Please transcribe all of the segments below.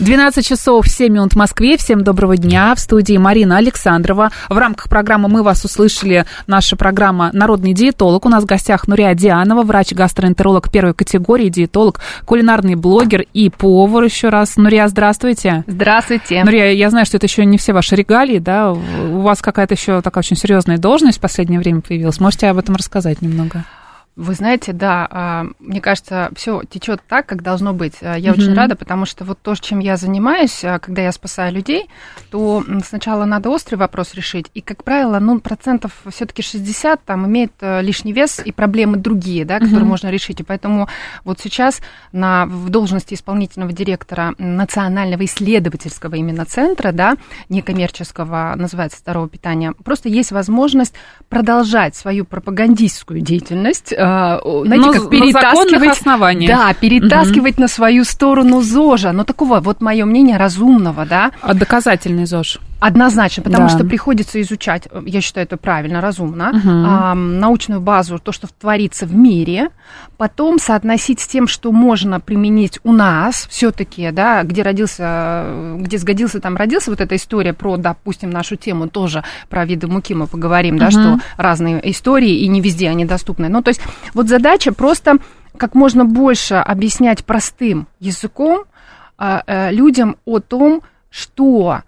12 часов 7 минут в Москве. Всем доброго дня. В студии Марина Александрова. В рамках программы «Мы вас услышали» наша программа «Народный диетолог». У нас в гостях Нурия Дианова, врач-гастроэнтеролог первой категории, диетолог, кулинарный блогер и повар еще раз. Нурия, здравствуйте. Здравствуйте. Нурия, я знаю, что это еще не все ваши регалии, да? У вас какая-то еще такая очень серьезная должность в последнее время появилась. Можете об этом рассказать немного? Вы знаете, да, а, мне кажется, все течет так, как должно быть. А, я mm-hmm. очень рада, потому что вот то, чем я занимаюсь, а, когда я спасаю людей, то сначала надо острый вопрос решить, и, как правило, ну, процентов все-таки 60 там имеет лишний вес и проблемы другие, да, которые mm-hmm. можно решить. И поэтому вот сейчас на, в должности исполнительного директора Национального исследовательского именно центра, да, некоммерческого, называется здоровое питание, просто есть возможность продолжать свою пропагандистскую деятельность знаете, Но как перетаскивать... основаниях. Да, перетаскивать угу. на свою сторону ЗОЖа. Но такого, вот мое мнение, разумного, да. А доказательный ЗОЖ. Однозначно, потому да. что приходится изучать, я считаю это правильно, разумно, угу. а, научную базу, то, что творится в мире, потом соотносить с тем, что можно применить у нас все-таки, да, где родился, где сгодился, там родился, вот эта история про, допустим, нашу тему тоже про виды муки мы поговорим, угу. да, что разные истории, и не везде они доступны. Ну, то есть вот задача просто как можно больше объяснять простым языком а, а, людям о том, что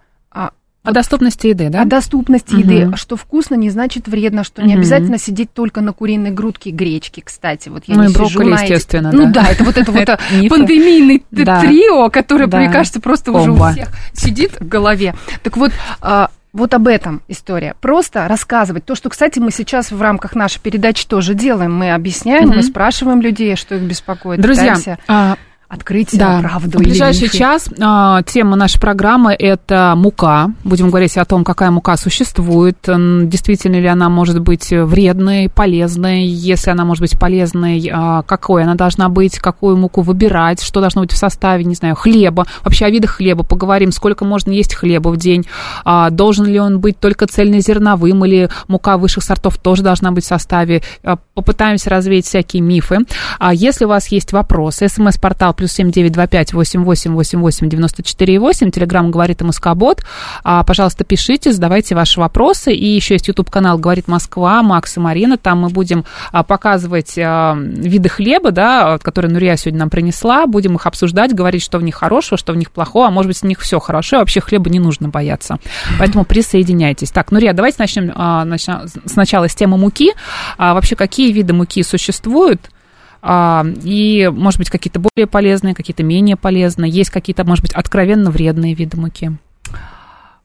о доступности еды, да? О доступности угу. еды. Что вкусно не значит вредно, что угу. не обязательно сидеть только на куриной грудке гречки, кстати. Вот я ну не и брокколи, на естественно. Ну да, это вот это вот пандемийный трио, которое, мне кажется, просто уже у всех сидит в голове. Так вот, а, вот об этом история. Просто рассказывать. То, что, кстати, мы сейчас в рамках нашей передачи тоже делаем. Мы объясняем, мы спрашиваем людей, что их беспокоит. Друзья, открыть да. правду. В ближайший час а, тема нашей программы – это мука. Будем говорить о том, какая мука существует, действительно ли она может быть вредной, полезной. Если она может быть полезной, а, какой она должна быть, какую муку выбирать, что должно быть в составе, не знаю, хлеба. Вообще о видах хлеба поговорим, сколько можно есть хлеба в день. А, должен ли он быть только цельнозерновым или мука высших сортов тоже должна быть в составе. А, попытаемся развеять всякие мифы. А если у вас есть вопросы, смс-портал плюс семь девять два пять восемь восемь восемь восемь девяносто четыре восемь. Телеграмм говорит МСК-бот. А, пожалуйста, пишите, задавайте ваши вопросы. И еще есть YouTube-канал «Говорит Москва», Макс и Марина. Там мы будем а, показывать а, виды хлеба, да, которые Нурия сегодня нам принесла. Будем их обсуждать, говорить, что в них хорошего, что в них плохого, а может быть, в них все хорошо, и вообще хлеба не нужно бояться. Поэтому присоединяйтесь. Так, Нурия, давайте начнем а, начнем сначала с темы муки. А, вообще, какие виды муки существуют? А, и, может быть, какие-то более полезные, какие-то менее полезные. Есть какие-то, может быть, откровенно вредные виды муки.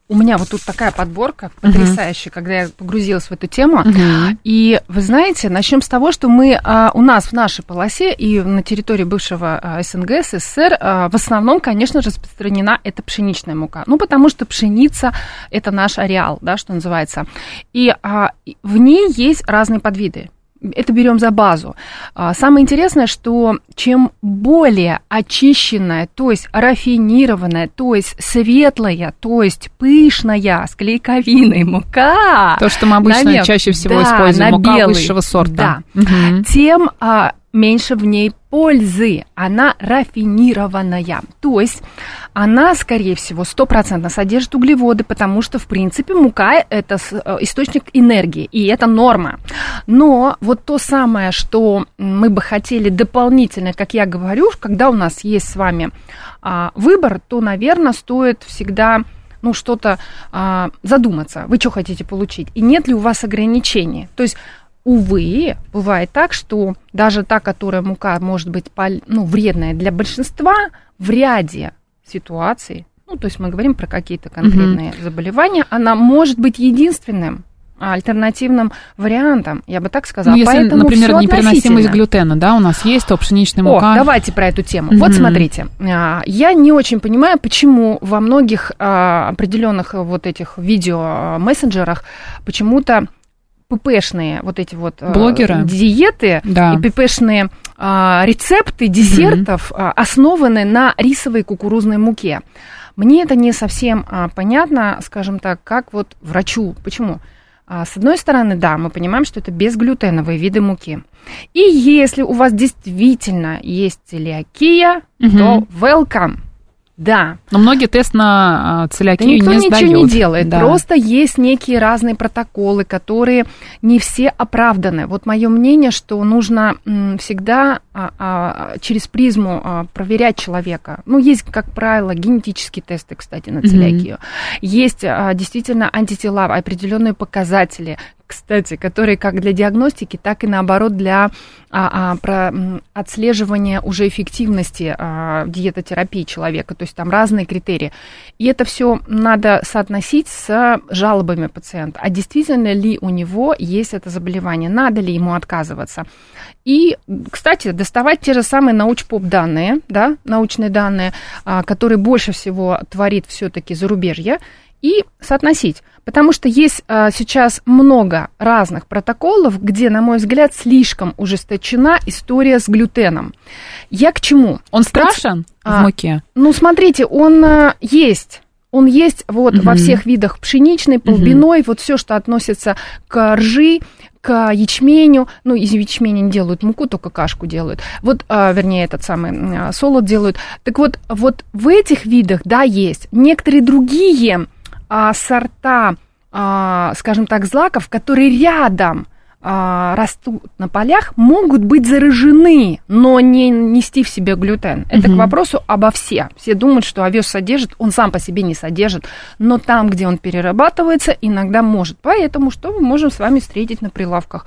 У меня вот тут такая подборка потрясающая, uh-huh. когда я погрузилась в эту тему. Uh-huh. И вы знаете, начнем с того, что мы а, у нас в нашей полосе и на территории бывшего а, СНГ, СССР а, в основном, конечно же, распространена эта пшеничная мука. Ну, потому что пшеница это наш ареал, да, что называется. И а, в ней есть разные подвиды это берем за базу. А, самое интересное, что чем более очищенная, то есть рафинированная, то есть светлая, то есть пышная, с клейковиной мука. То, что мы обычно на чаще всего да, используем, мука белый, высшего сорта. Да. Угу. Тем а, меньше в ней пользы, она рафинированная. То есть она, скорее всего, стопроцентно содержит углеводы, потому что, в принципе, мука – это э, источник энергии, и это норма. Но вот то самое, что мы бы хотели дополнительно, как я говорю, когда у нас есть с вами а, выбор, то, наверное, стоит всегда ну, что-то а, задуматься. Вы что хотите получить? И нет ли у вас ограничений? То есть увы, бывает так, что даже та, которая мука может быть ну, вредная для большинства, в ряде ситуаций ну, то есть мы говорим про какие-то конкретные заболевания, она может быть единственным альтернативным вариантом, я бы так сказала. Ну, если, Поэтому например, непереносимость глютена, да, у нас есть, то пшеничная О, мука. давайте про эту тему. Мгм. Вот смотрите, а, я не очень понимаю, почему во многих а, определенных вот этих видео а, почему-то ППшные вот эти вот а, Блогеры? диеты Да. и ППшные а, рецепты десертов а, основаны на рисовой кукурузной муке. Мне это не совсем а, понятно, скажем так, как вот врачу. Почему? А, С одной стороны, да, мы понимаем, что это безглютеновые виды муки. И если у вас действительно есть целиакия, Мгм. то welcome. Да, Но многие тест на а, да целиакию никто не ничего сдают. не делает. Да. Просто есть некие разные протоколы, которые не все оправданы. Вот мое мнение, что нужно всегда а, а, через призму проверять человека. Ну, есть, как правило, генетические тесты, кстати, на целиакию. Есть а, действительно антитела, определенные показатели, кстати, которые как для диагностики, так и наоборот для а, а, про, отслеживания уже эффективности а, диетотерапии человека. То есть там разные критерии. И это все надо соотносить с жалобами пациента. А действительно ли у него есть это заболевание? Надо ли ему отказываться? И, кстати, доставать те же самые научпоп данные, да, научные данные, а, которые больше всего творит все-таки зарубежье, и соотносить. Потому что есть а, сейчас много разных протоколов, где, на мой взгляд, слишком ужесточена история с глютеном. Я к чему? Он страшен А, в муке? Ну, смотрите, он а, есть. Он есть вот во Мгм. всех видах пшеничной, полбиной, вот все, что относится к ржи, к ячменю. Ну, из ячменя не делают муку, только кашку делают. Вот, а, вернее, этот самый а, солод делают. Так вот, вот в этих видах, да, есть. Некоторые другие а, сорта, а, скажем так, злаков, которые рядом растут на полях, могут быть заражены, но не нести в себе глютен. Это к Мгм. вопросу обо все. Все думают, что овес содержит, он сам по себе не содержит, но там, где он перерабатывается, иногда может. Поэтому что мы можем с вами встретить на прилавках?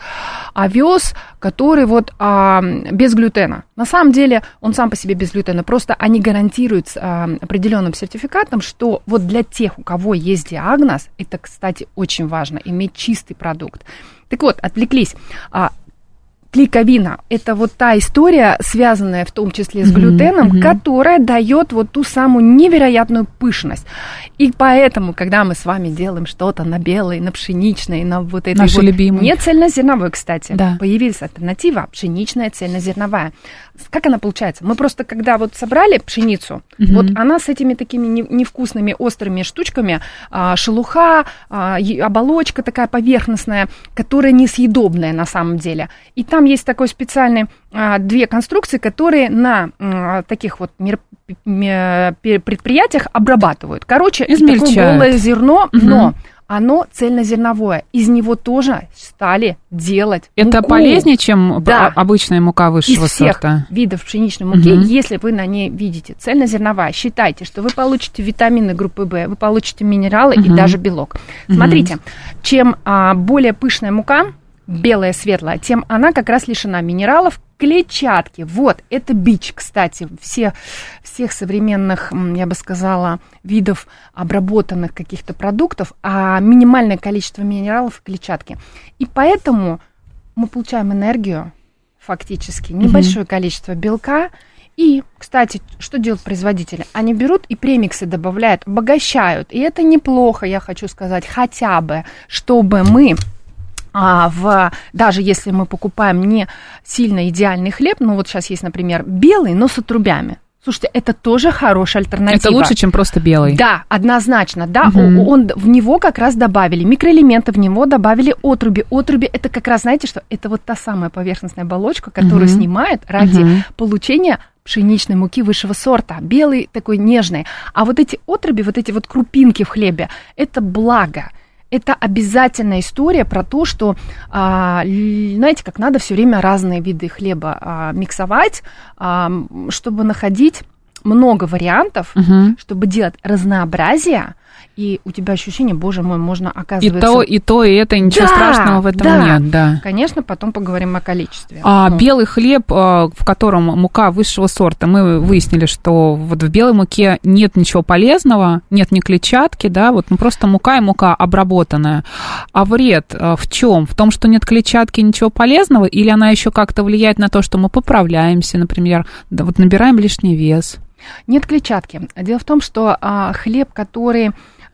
Овес, который вот а, без глютена. На самом деле он сам по себе без глютена, просто они гарантируют а, определенным сертификатом, что вот для тех, у кого есть диагноз, это, кстати, очень важно, иметь чистый продукт. Так вот, отвлеклись. А, клейковина – это вот та история, связанная в том числе с глютеном, мгм. которая дает вот ту самую невероятную пышность. И поэтому, когда мы с вами делаем что-то на белой, на пшеничной, на вот этой Наши вот... любимые. Не цельнозерновой, кстати. Да. Появилась альтернатива пшеничная цельнозерновая. Как она получается? Мы просто, когда вот собрали пшеницу, Мгм. вот она с этими такими не- невкусными острыми штучками, а, шелуха, а, оболочка такая поверхностная, которая несъедобная на самом деле. И там есть такой специальный а, две конструкции, которые на м, таких вот пе- предприятиях обрабатывают. Короче, такое голое зерно, Мгм. но оно цельнозерновое. Из него тоже стали делать Это муку. полезнее, чем Да. а- обычная мука Из высшего всех сорта? видов пшеничной муки, Мгм. если вы на ней видите цельнозерновая, считайте, что вы получите витамины группы В, вы получите минералы и Мгм. даже белок. Мгм. Смотрите, чем а, более пышная мука, белая, светлая, тем она как раз лишена минералов, клетчатки. Вот, это бич, кстати, все, всех современных, я бы сказала, видов обработанных каких-то продуктов, а минимальное количество минералов и клетчатки. И поэтому мы получаем энергию, фактически, небольшое количество белка. И, кстати, что делают производители? Они берут и премиксы добавляют, обогащают. И это неплохо, я хочу сказать, хотя бы, чтобы мы а, в, даже если мы покупаем не сильно идеальный хлеб, ну вот сейчас есть, например, белый, но с отрубями. Слушайте, это тоже хорошая альтернатива. Это лучше, чем просто белый. Да, однозначно, да. О- Он, в него как раз добавили микроэлементы, в него добавили отруби. Отруби это как раз, знаете что, это вот та самая поверхностная оболочка, которую Мгм. снимают ради Мгм. получения пшеничной муки высшего сорта, белый такой нежный. А вот эти отруби, вот эти вот крупинки в хлебе, это благо. Это обязательная история про то, что, а, знаете, как надо все время разные виды хлеба а, миксовать, а, чтобы находить много вариантов, Мгм. чтобы делать разнообразие, и у тебя ощущение, боже мой, можно, И оказывается... то, и то, и это, ничего Да, страшного в этом да. нет, да. Конечно, потом поговорим о количестве. А Ну, белый хлеб, а, в котором мука высшего сорта, мы выяснили, что вот в белой муке нет ничего полезного, нет ни клетчатки, да, вот ну, просто мука и мука обработанная. А вред а, в чем? В том, что нет клетчатки, ничего полезного, или она еще как-то влияет на то, что мы поправляемся, например, да, вот набираем лишний вес? Нет клетчатки. Дело в том, что а, хлеб, который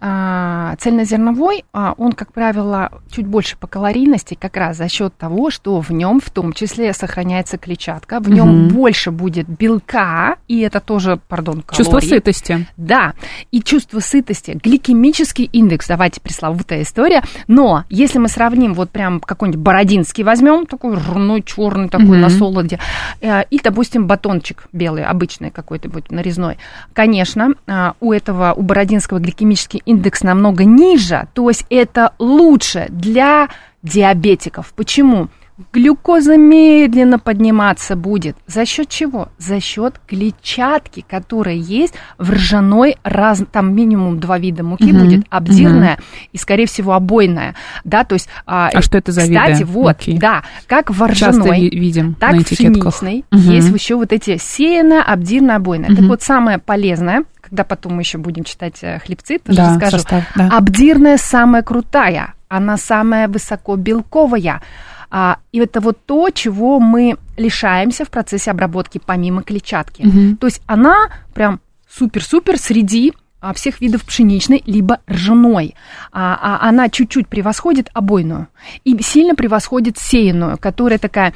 а, цельнозерновой, а, он, как правило, чуть больше по калорийности, как раз за счет того, что в нем в том числе сохраняется клетчатка, в нем Мгм. больше будет белка, и это тоже, пардон, калорий. Чувство сытости. Да, и чувство сытости, гликемический индекс, давайте пресловутая история, но если мы сравним вот прям какой-нибудь бородинский возьмем, такой ржаной, черный такой Мгм. на солоде, э, и, допустим, батончик белый, обычный какой-то будет нарезной, конечно, э, у этого, у бородинского гликемический индекс намного ниже, то есть это лучше для диабетиков. Почему? Глюкоза медленно подниматься будет. За счет чего? За счет клетчатки, которая есть в ржаной, раз, там минимум два вида муки Мгм, будет, обдирная и, скорее всего, обойная. Да, то есть, а, А что это за виды Кстати, вот, муки? да, как в Часто ржаной, ви- видим так на в пшеничной Мгм. есть еще вот эти сеяно, обдирно, обойное. Так Мгм. вот, самое полезное, когда потом мы еще будем читать э, хлебцы, тоже Да, расскажу. состав, да. Обдирная самая крутая, она самая высокобелковая. А, и это вот то, чего мы лишаемся в процессе обработки помимо клетчатки. Мгм. То есть она прям супер-супер среди а, всех видов пшеничной либо ржаной. А, а она чуть-чуть превосходит обойную и сильно превосходит сеянную, которая такая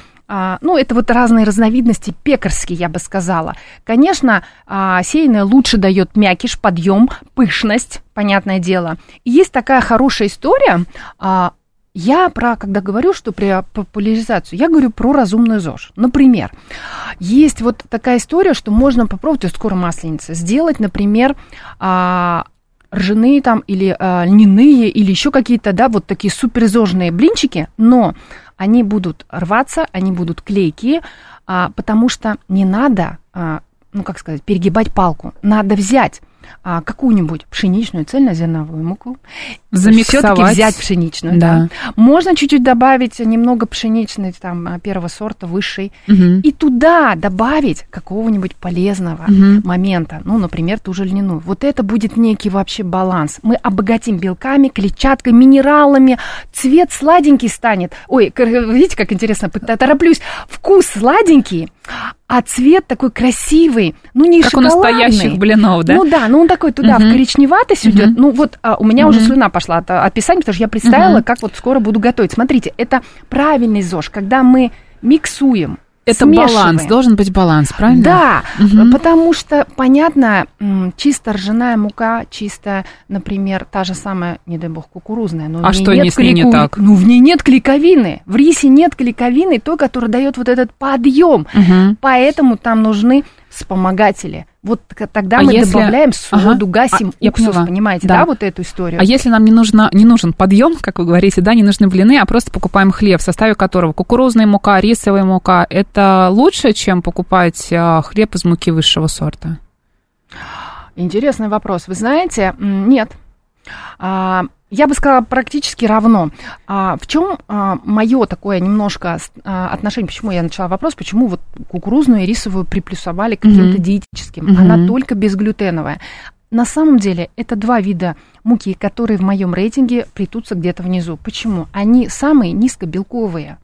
ну, это вот разные разновидности пекарские, я бы сказала. Конечно, а, сеянная лучше дает мякиш, подъем, пышность, понятное дело. И есть такая хорошая история. а, я про, когда говорю, что при популяризацию, я говорю про разумную ЗОЖ. Например, есть вот такая история, что можно попробовать, скоро масленица, сделать, например, а, ржаные там или а, льняные или еще какие-то, да, вот такие суперзожные блинчики, но они будут рваться, они будут клейкие, а, потому что не надо, а, ну как сказать, перегибать палку. Надо взять а, какую-нибудь пшеничную цельнозерновую муку, Замиксовать. все-таки взять пшеничную, да. Да. Можно чуть-чуть добавить немного пшеничной там первого сорта, высшей, Мгм. и туда добавить какого-нибудь полезного Мгм. момента, ну, например, ту же льняную. Вот это будет некий вообще баланс. Мы обогатим белками, клетчаткой, минералами, цвет сладенький станет. Ой, видите, как интересно, тороплюсь. Вкус сладенький, а цвет такой красивый, ну, не Как у шоколадный. настоящих блинов, да? Ну да, ну он такой туда, Мгм. в коричневатость Мгм. идет. Ну вот а, у меня уже Мгм. слюна пошла от а, описания, потому что я представила, Мгм. как вот скоро буду готовить. Смотрите, это правильный ЗОЖ, когда мы миксуем, Это смешиваем. баланс, должен быть баланс, правильно? Да, Мгм. потому что, понятно, чисто ржаная мука, чисто, например, та же самая, не дай бог, кукурузная. Но в А ней что нет не с ней не клейку- так? Ну, в ней нет клейковины. В рисе нет клейковины, той, которая дает вот этот подъем. Мгм. Поэтому там нужны вспомогатели. Вот тогда А мы если- добавляем соду, Ага. гасим А, уксус, поняла. понимаете, Да. да. вот эту историю? А если нам не, нужно, не нужен подъем, как вы говорите, да, не нужны блины, а просто покупаем хлеб, в составе которого кукурузная мука, рисовая мука, это лучше, чем покупать а, хлеб из муки высшего сорта? Интересный вопрос. Вы знаете, нет. А, Я бы сказала, практически равно. А, в чем мое такое немножко а, отношение, почему я начала вопрос, почему вот кукурузную и рисовую приплюсовали к каким-то Мгм. диетическим? Мгм. Она только безглютеновая. На самом деле это два вида муки, которые в моем рейтинге притутся где-то внизу. Почему? Они самые низкобелковые.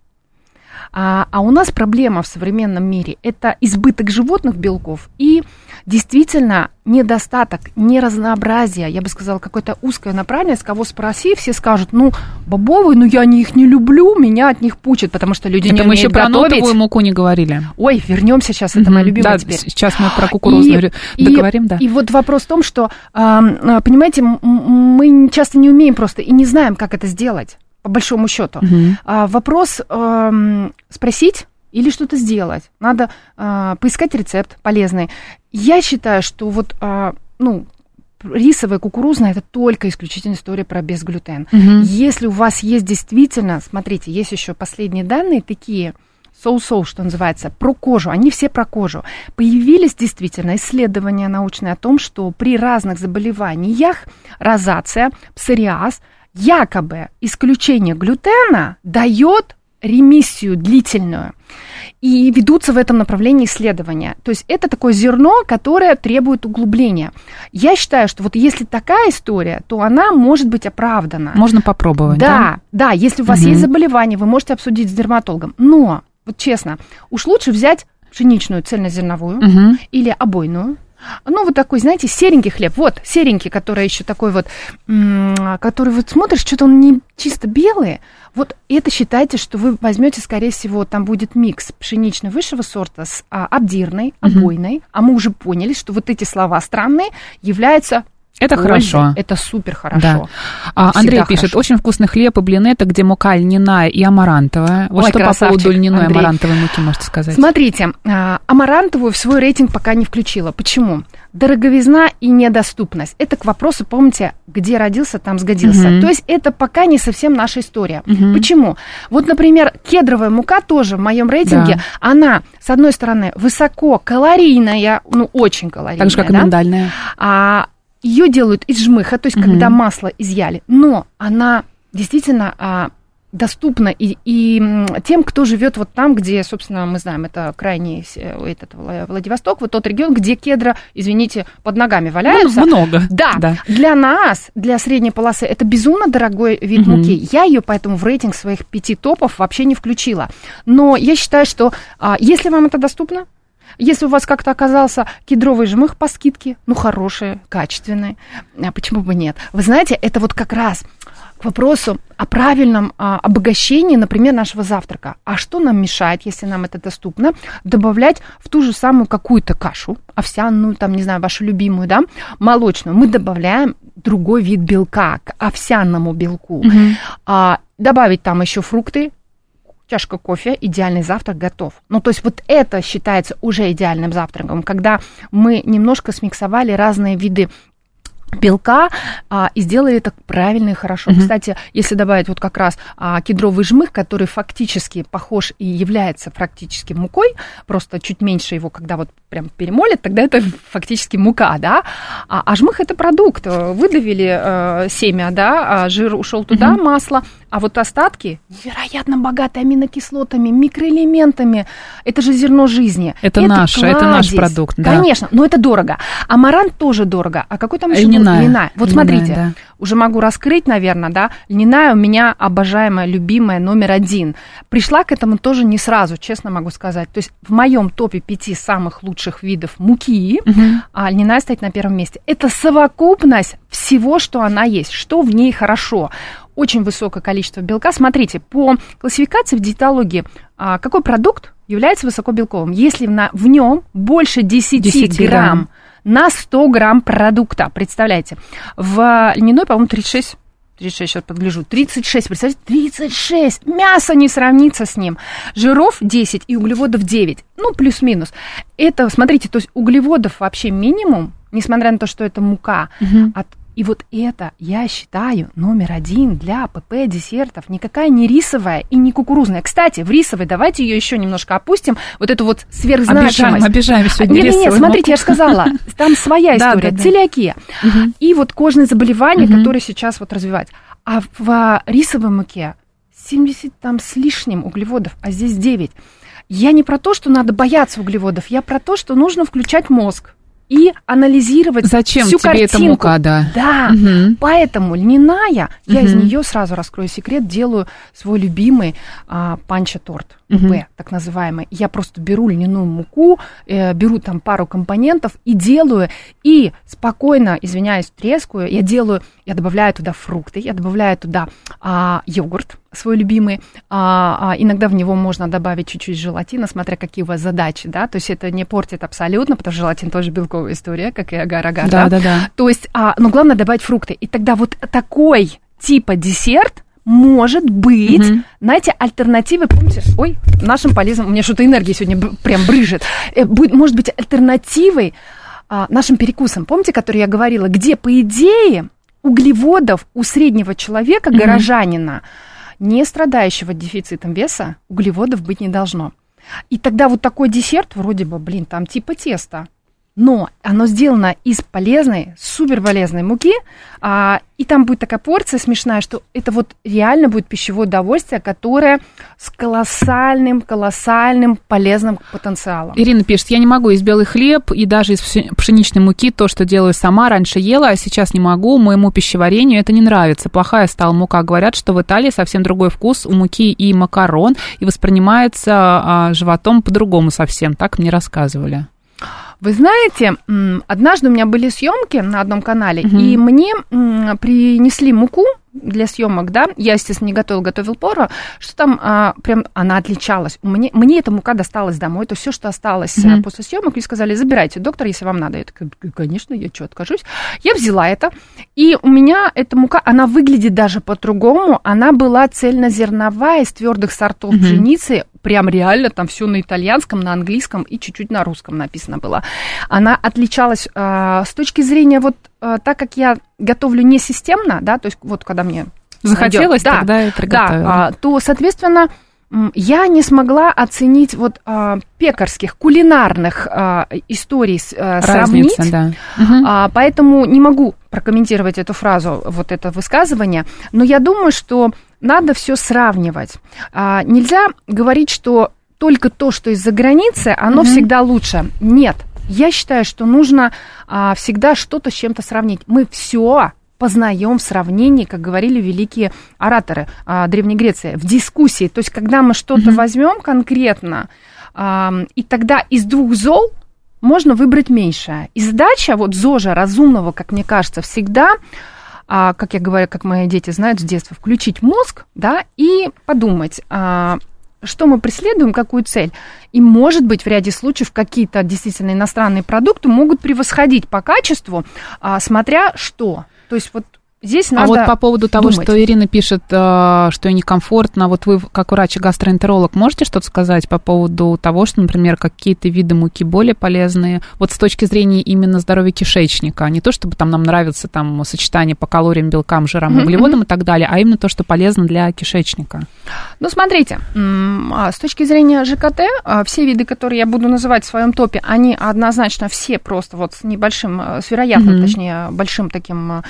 А, а у нас проблема в современном мире – это избыток животных белков и действительно недостаток, неразнообразие, я бы сказала, какое-то узкое направленность, кого спроси, все скажут, ну, бобовые, ну, я не их не люблю, меня от них пучат, потому что люди не Это мы умеют еще про готовить. нотовую муку не говорили. Ой, вернемся сейчас, это моя Мгм. любимая да, теперь. Сейчас мы про кукурузную И- договорим, да. И вот вопрос в том, что, а, понимаете, мы часто не умеем просто и не знаем, как это сделать, по большому счету. Мгм. А, вопрос ам, спросить или что-то сделать. Надо а, поискать рецепт полезный. Я считаю, что вот, а, ну, рисовая, кукурузная, это только исключительно история про безглютен. Мгм. Если у вас есть действительно, смотрите, есть еще последние данные такие, соу-соу, что называется, про кожу, они все про кожу. Появились действительно исследования научные о том, что при разных заболеваниях, розация, псориаз, якобы исключение глютена дает ремиссию длительную. И ведутся в этом направлении исследования. То есть это такое зерно, которое требует углубления. Я считаю, что вот если такая история, то она может быть оправдана. Можно попробовать, Да, да? да, если у вас Мгм. есть заболевание, вы можете обсудить с дерматологом. Но, вот честно, уж лучше взять пшеничную цельнозерновую Мгм. или обойную. Ну, вот такой, знаете, серенький хлеб. Вот, серенький, который еще такой вот, который вот смотришь, что-то он не чисто белый. Вот это считайте, что вы возьмете, скорее всего, там будет микс пшеничной высшего сорта с а, обдирной, обойной. А мы уже поняли, что вот эти слова странные являются Это хорошо. Это супер хорошо. Да. А, Андрей пишет, хорошо. очень вкусный хлеб и блины, это где мука льняная и амарантовая. Вот Ой, что по красавчик, поводу льняной Андрей. амарантовой муки можете сказать? Смотрите, а, амарантовую в свой рейтинг пока не включила. Почему? Дороговизна и недоступность. Это к вопросу, помните, где родился, там сгодился. Мгм. То есть это пока не совсем наша история. Мгм. Почему? Вот, например, кедровая мука тоже в моем рейтинге, Да. она, с одной стороны, высококалорийная, ну, очень калорийная. Так же, как и да? миндальная. а, ее делают из жмыха, то есть Мгм. когда масло изъяли, но она действительно а, доступна и, и тем, кто живет вот там, где, собственно, мы знаем, это крайний э, этот Вла- Владивосток, вот тот регион, где кедра, извините, под ногами валяются. Ну, много. Да, Да. для нас, для средней полосы, это безумно дорогой вид Мгм. муки. Я ее поэтому в рейтинг своих пяти топов вообще не включила. Но я считаю, что а, если вам это доступно, если у вас как-то оказался кедровый жмых по скидке, ну, хороший, качественный, а почему бы нет? Вы знаете, это вот как раз к вопросу о правильном а, обогащении, например, нашего завтрака. А что нам мешает, если нам это доступно, добавлять в ту же самую какую-то кашу, овсяную, там, не знаю, вашу любимую, да, молочную, мы добавляем другой вид белка к овсяному белку. А, добавить там еще фрукты, чашка кофе, идеальный завтрак готов. Ну, то есть вот это считается уже идеальным завтраком, когда мы немножко смиксовали разные виды белка а, и сделали это правильно и хорошо. Мгм. Кстати, если добавить вот как раз а, кедровый жмых, который фактически похож и является практически мукой, просто чуть меньше его, когда вот прям перемолят, тогда это фактически мука, да. А, а жмых это продукт. Выдавили э, семя, да, а жир ушел туда, Мгм. масло, а вот остатки невероятно богатые аминокислотами, микроэлементами. Это же зерно жизни. Это наше, это наш кладезь. продукт, да. Конечно, но это дорого. Амарант тоже дорого. А какой там еще Льняная. Льняная. Вот Льняная, смотрите, да. Уже могу раскрыть, наверное, да. Льняная у меня обожаемая, любимая, номер один. Пришла к этому тоже не сразу, честно могу сказать. То есть в моем топе пяти самых лучших видов муки Мгм. а льняная стоит на первом месте. Это совокупность всего, что она есть, что в ней хорошо. Очень высокое количество белка. Смотрите, по классификации в диетологии, а, какой продукт является высокобелковым? Если в нем больше 10, 10 грамм, грамм. На 100 грамм продукта, представляете. В льняной, по-моему, 36 36, сейчас подгляжу. 36, представляете, 36. Мясо не сравнится с ним. Жиров 10 и углеводов 9. Ну, плюс-минус. Это, смотрите, то есть углеводов вообще минимум, несмотря на то, что это мука. Мгм. От- и вот это, я считаю, номер один для ПП десертов. Никакая не рисовая и не кукурузная. Кстати, в рисовой давайте ее еще немножко опустим. Вот эту вот сверхзначимость. Обижаем, обижаем сегодня Нет, нет, нет, смотрите, я же сказала, там своя история, целиакия. И вот кожные заболевания, которые сейчас вот развивать. А в а, рисовой муке 70 там с лишним углеводов, а здесь 9. Я не про то, что надо бояться углеводов, я про то, что нужно включать мозг и анализировать Зачем всю тебе эта картинку. мука, да? Да, Мгм. поэтому льняная, я из нее сразу раскрою секрет, делаю свой любимый а, панча-торт, ПП, так называемый. Я просто беру льняную муку, э, беру там пару компонентов и делаю, и спокойно, извиняюсь, трескую, я делаю, я добавляю туда фрукты, я добавляю туда а, йогурт свой любимый, а, а, иногда в него можно добавить чуть-чуть желатина, смотря какие у вас задачи, да, то есть это не портит абсолютно, потому что желатин тоже белковая история, как и агар-агар, Да, да, да. то есть, а, но главное добавить фрукты. И тогда вот такой типа десерт может быть, Мгм. знаете, альтернативой, помните, ой, нашим полезным, у меня что-то энергии сегодня прям брыжет, Э, будет, может быть альтернативой а, нашим перекусам, помните, которые я говорила, где, по идее, углеводов у среднего человека, Мгм. горожанина, не страдающего дефицитом веса, углеводов быть не должно. И тогда вот такой десерт, вроде бы, блин, там типа теста, но оно сделано из полезной, супер полезной муки, а, и там будет такая порция смешная, что это вот реально будет пищевое удовольствие, которое с колоссальным, колоссальным полезным потенциалом. Ирина пишет, я не могу есть белый хлеб и даже из пшеничной муки, то, что делаю сама, раньше ела, а сейчас не могу, моему пищеварению это не нравится. Плохая стала мука. Говорят, что в Италии совсем другой вкус у муки и макарон, и воспринимается а, животом по-другому совсем. Так мне рассказывали. Вы знаете, однажды у меня были съемки на одном канале, и мне принесли муку для съемок, да, я, естественно, не готовила, готовил Пора, что там а, прям она отличалась. Мне, мне эта мука досталась домой, то все, что осталось Мгм. после съемок, мне сказали, забирайте, доктор, если вам надо. Я такая, конечно, я что, откажусь? Я взяла это, и у меня эта мука, она выглядит даже по-другому, она была цельнозерновая из твердых сортов Мгм. пшеницы, прям реально там все на итальянском, на английском и чуть-чуть на русском написано было. Она отличалась э, с точки зрения вот так как я готовлю не системно, да, то есть вот когда мне Захотелось, да, тогда и приготовила. да, то, соответственно, я не смогла оценить вот а, пекарских, кулинарных а, историй а, сравнить. Разница, да. Мгм. А, поэтому не могу прокомментировать эту фразу, вот это высказывание, но я думаю, что надо все сравнивать. А, нельзя говорить, что только то, что из-за границы, оно Мгм. всегда лучше. Нет. Я считаю, что нужно а, всегда что-то с чем-то сравнить. Мы все познаем в сравнении, как говорили великие ораторы а, Древней Греции, в дискуссии. То есть, когда мы что-то Мгм. возьмем конкретно, а, и тогда из двух зол можно выбрать меньшее. И задача вот ЗОЖа разумного, как мне кажется, всегда, а, как я говорю, как мои дети знают с детства, включить мозг, да, и подумать, а, что мы преследуем, какую цель. И, может быть, в ряде случаев какие-то действительно иностранные продукты могут превосходить по качеству, а, смотря что. То есть вот здесь надо а вот по поводу того, думать. что Ирина пишет, э, что ей некомфортно, вот вы, как врач и гастроэнтеролог, можете что-то сказать по поводу того, что, например, какие-то виды муки более полезные, вот с точки зрения именно здоровья кишечника, не то, чтобы там нам нравится там сочетание по калориям, белкам, жирам, углеводам и так далее, а именно то, что полезно для кишечника. Ну, смотрите, а, с точки зрения ЖКТ, а, все виды, которые я буду называть в своем топе, они однозначно все просто вот с небольшим, э, с вероятным, точнее, большим таким э,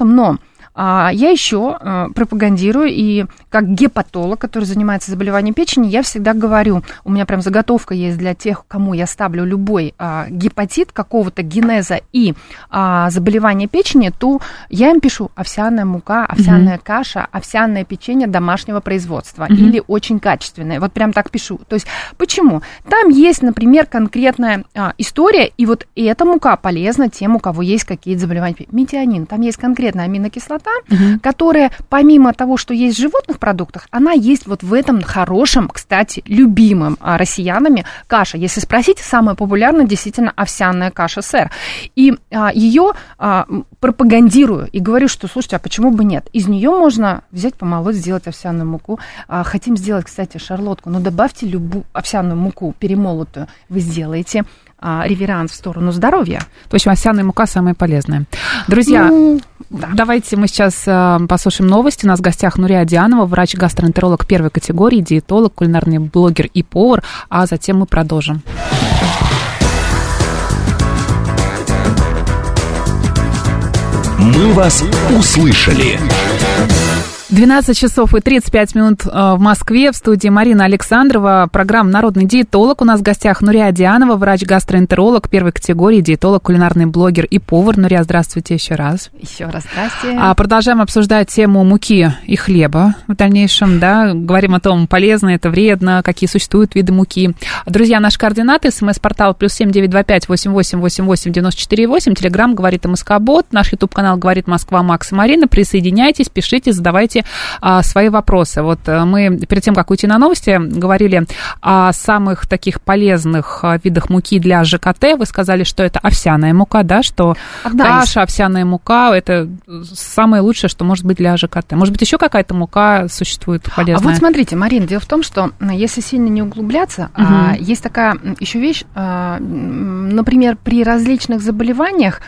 коэффициентом, но а, я еще э, пропагандирую, и как гепатолог, который занимается заболеванием печени, я всегда говорю, у меня прям заготовка есть для тех, кому я ставлю любой а, гепатит какого-то генеза и а, заболевание печени, то я им пишу овсяная мука, овсяная каша, овсяное печенье домашнего производства Мгм. или очень качественное. Вот прям так пишу. То есть почему? Там есть, например, конкретная а, история, и вот эта мука полезна тем, у кого есть какие-то заболевания. Метионин, там есть конкретная аминокислота, которая помимо того, что есть в животных продуктах, она есть вот в этом хорошем, кстати, любимым а, россиянами каша. Если спросить, самая популярная действительно овсяная каша сэр. И а, ее а, пропагандирую и говорю, что, слушайте, а почему бы нет? Из нее можно взять, помолоть, сделать овсяную муку. А, хотим сделать, кстати, шарлотку, но добавьте любую овсяную муку перемолотую, вы сделаете а, реверанс в сторону здоровья. В общем, овсяная мука самая полезная. Друзья, Ну, да. давайте мы сейчас э, послушаем новости. У нас в гостях Нурия Дианова, врач-гастроэнтеролог первой категории, диетолог, кулинарный блогер и повар. А затем мы продолжим. «Мы вас услышали». 12 часов и 35 минут э, в Москве. В студии Марина Александрова. Программа «Народный диетолог». У нас в гостях Нурия Дианова, врач-гастроэнтеролог первой категории, диетолог, кулинарный блогер и повар. Нурия, здравствуйте еще раз. Еще раз здрасте. А продолжаем обсуждать тему муки и хлеба в дальнейшем, да, говорим о том, полезно это, вредно, какие существуют виды муки. Друзья, наши координаты, смс-портал плюс семь девять два пять восемь восемь восемь восемь девяносто четыре восемь, телеграмм говорит МСК Бот, наш ютуб-канал говорит Москва Макс и Марина, присоединяйтесь, пишите, задавайте а, свои вопросы. Вот а, мы перед тем, как уйти на новости, говорили о самых таких полезных а, видах муки для ЖКТ, вы сказали, что это овсяная мука, да, что из. каша, овсяная мука, это самое лучшее, что может быть для ЖКТ. Может быть, еще какая-то мука существует А полезная? вот смотрите, Марин, дело в том, что если сильно не углубляться, Мгм. а, есть такая еще вещь, а, например, при различных заболеваниях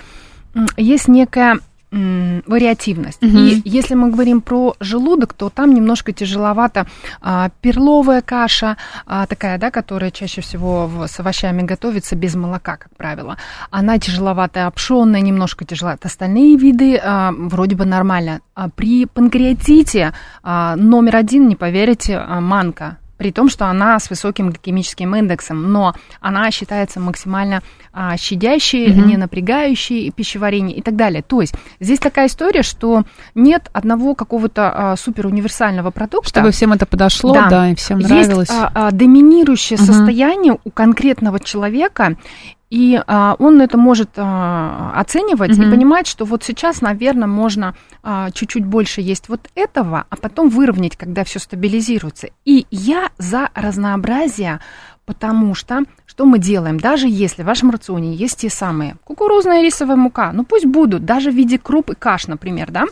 есть некая вариативность. И если мы говорим про желудок, то там немножко тяжеловато а, перловая каша, а, такая, да, которая чаще всего в- с овощами готовится без молока, как правило. Она тяжеловатая, опшенная, немножко тяжеловата. Остальные виды а, вроде бы нормально. А при панкреатите а, номер один, не поверите, а, манка при том, что она с высоким гликемическим индексом, но она считается максимально а, щадящей, не напрягающей пищеварение и так далее. То есть здесь такая история, что нет одного какого-то а, супер универсального продукта. Чтобы всем это подошло, да, и всем нравилось. Есть а, а, доминирующее Мгм. состояние у конкретного человека, и а, он это может а, оценивать и Мгм. понимать, что вот сейчас, наверное, можно а, чуть-чуть больше есть вот этого, а потом выровнять, когда все стабилизируется. И я за разнообразие, потому что что мы делаем? Даже если в вашем рационе есть те самые кукурузная и рисовая мука, ну пусть будут, даже в виде круп и каш, например, да,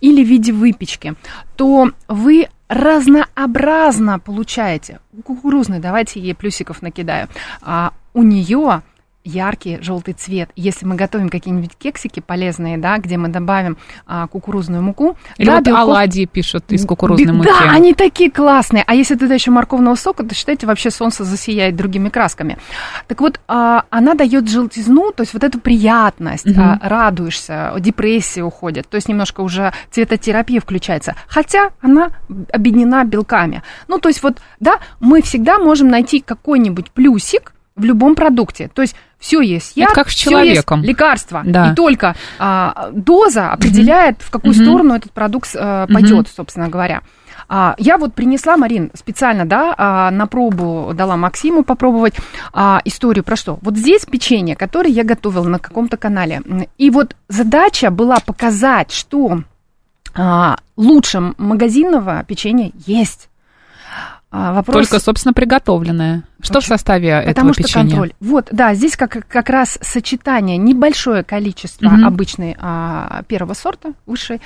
или в виде выпечки, то вы разнообразно получаете. У кукурузной, давайте ей плюсиков накидаю, а, у нее яркий желтый цвет. Если мы готовим какие-нибудь кексики полезные, да, где мы добавим а, кукурузную муку, Или да, вот белков- оладьи пишут из кукурузной муки. Да, они такие классные. А если туда еще морковного сока, то считайте, вообще солнце засияет другими красками. Так вот, а, она дает желтизну, то есть вот эту приятность, Мгм. а, радуешься, депрессия уходит, то есть немножко уже цветотерапия включается. Хотя она объединена белками. Ну, то есть вот, да, мы всегда можем найти какой-нибудь плюсик в любом продукте. То есть все есть Это яд, как с человеком. есть лекарство. Да. И только а, доза определяет, в какую сторону этот продукт э, Мгм. пойдет, собственно говоря. А, я вот принесла, Марин, специально, да, а, на пробу дала Максиму попробовать а, историю про что. Вот здесь печенье, которое я готовила на каком-то канале. И вот задача была показать, что а, лучше магазинного печенья есть. А, вопрос... Только, собственно, приготовленное. Что в Почему? составе Потому этого что печенья? контроль. Вот, да, здесь как, как раз сочетание небольшое количество Мгм. обычной а, первого сорта, высшей,